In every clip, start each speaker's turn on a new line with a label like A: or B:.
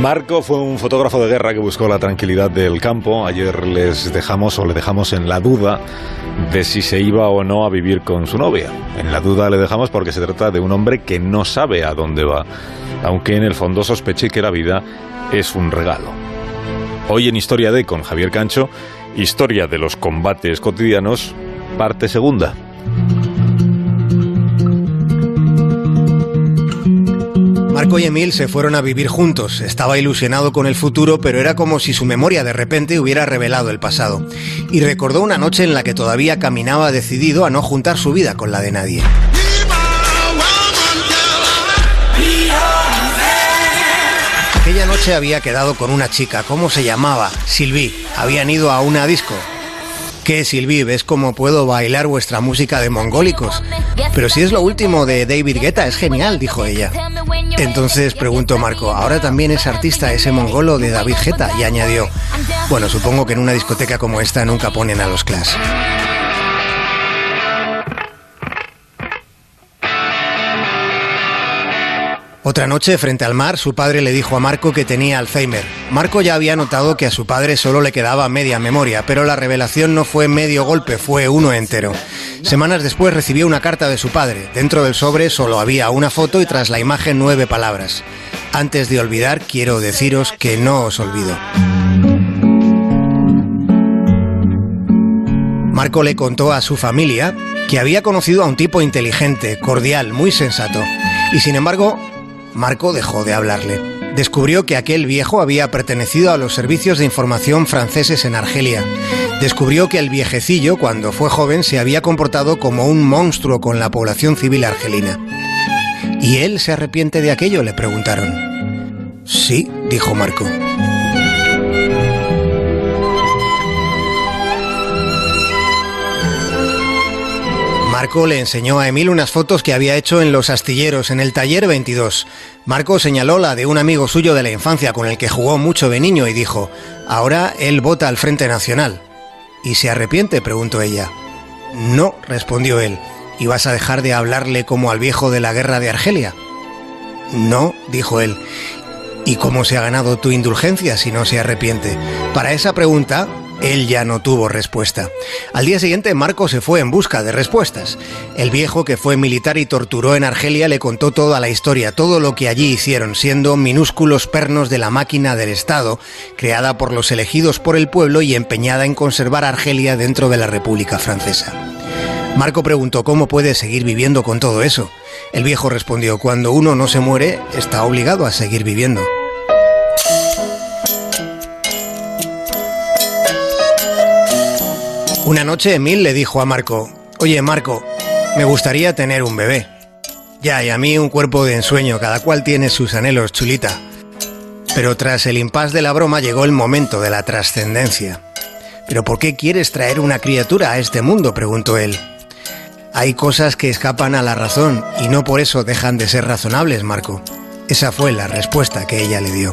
A: Marco fue un fotógrafo de guerra que buscó la tranquilidad del campo. Ayer les dejamos o le dejamos en la duda de si se iba o no a vivir con su novia. En la duda le dejamos porque se trata de un hombre que no sabe a dónde va, aunque en el fondo sospeche que la vida es un regalo. Hoy en Historia de con Javier Cancho, Historia de los combates cotidianos, parte segunda.
B: Marco y Emil se fueron a vivir juntos. Estaba ilusionado con el futuro, pero era como si su memoria de repente hubiera revelado el pasado. Y recordó una noche en la que todavía caminaba decidido a no juntar su vida con la de nadie. Aquella noche había quedado con una chica, ¿cómo se llamaba? Silvi. Habían ido a una disco. ¿Qué, Silvi? ¿Ves cómo puedo bailar vuestra música de mongólicos? Pero si es lo último de David Guetta, es genial, dijo ella. Entonces preguntó Marco, ¿ahora también es artista ese mongolo de David Guetta? Y añadió, bueno, supongo que en una discoteca como esta nunca ponen a los Clash. Otra noche, frente al mar, su padre le dijo a Marco que tenía Alzheimer. Marco ya había notado que a su padre solo le quedaba media memoria, pero la revelación no fue medio golpe, fue uno entero. Semanas después recibió una carta de su padre. Dentro del sobre solo había una foto y tras la imagen nueve palabras. Antes de olvidar, quiero deciros que no os olvido. Marco le contó a su familia que había conocido a un tipo inteligente, cordial, muy sensato. Y sin embargo, Marco dejó de hablarle. Descubrió que aquel viejo había pertenecido a los servicios de información franceses en Argelia. Descubrió que el viejecillo, cuando fue joven, se había comportado como un monstruo con la población civil argelina. ¿Y él se arrepiente de aquello? le preguntaron. Sí, dijo Marco. Marco le enseñó a Emil unas fotos que había hecho en los astilleros en el taller 22. Marco señaló la de un amigo suyo de la infancia con el que jugó mucho de niño y dijo, ahora él vota al Frente Nacional. ¿Y se arrepiente? preguntó ella. No, respondió él. ¿Y vas a dejar de hablarle como al viejo de la guerra de Argelia? No, dijo él. ¿Y cómo se ha ganado tu indulgencia si no se arrepiente? Para esa pregunta, él ya no tuvo respuesta. Al día siguiente, Marco se fue en busca de respuestas. El viejo, que fue militar y torturó en Argelia, le contó toda la historia, todo lo que allí hicieron, siendo minúsculos pernos de la máquina del Estado, creada por los elegidos por el pueblo y empeñada en conservar Argelia dentro de la República Francesa. Marco preguntó cómo puede seguir viviendo con todo eso. El viejo respondió, cuando uno no se muere, está obligado a seguir viviendo. Una noche Emil le dijo a Marco, oye Marco, me gustaría tener un bebé. Ya, y a mí un cuerpo de ensueño, cada cual tiene sus anhelos, chulita. Pero tras el impas de la broma llegó el momento de la trascendencia. ¿Pero por qué quieres traer una criatura a este mundo? preguntó él. Hay cosas que escapan a la razón y no por eso dejan de ser razonables, Marco. Esa fue la respuesta que ella le dio.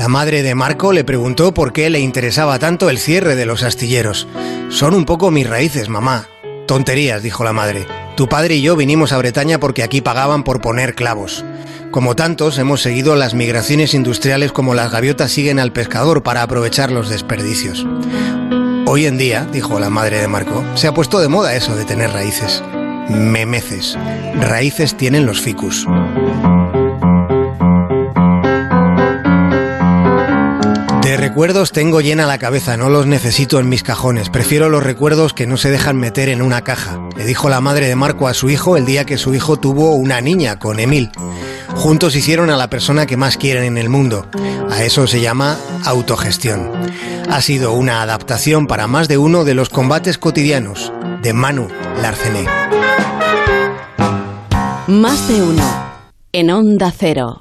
B: La madre de Marco le preguntó por qué le interesaba tanto el cierre de los astilleros. Son un poco mis raíces, mamá. Tonterías, dijo la madre. Tu padre y yo vinimos a Bretaña porque aquí pagaban por poner clavos. Como tantos, hemos seguido las migraciones industriales como las gaviotas siguen al pescador para aprovechar los desperdicios. Hoy en día, dijo la madre de Marco, se ha puesto de moda eso de tener raíces. Memeces. Raíces tienen los ficus. Recuerdos tengo llena la cabeza, no los necesito en mis cajones. Prefiero los recuerdos que no se dejan meter en una caja, le dijo la madre de Marco a su hijo el día que su hijo tuvo una niña con Emil. Juntos hicieron a la persona que más quieren en el mundo. A eso se llama autogestión. Ha sido una adaptación para más de uno de los combates cotidianos de Manu Larcené.
C: Más de uno en Onda Cero.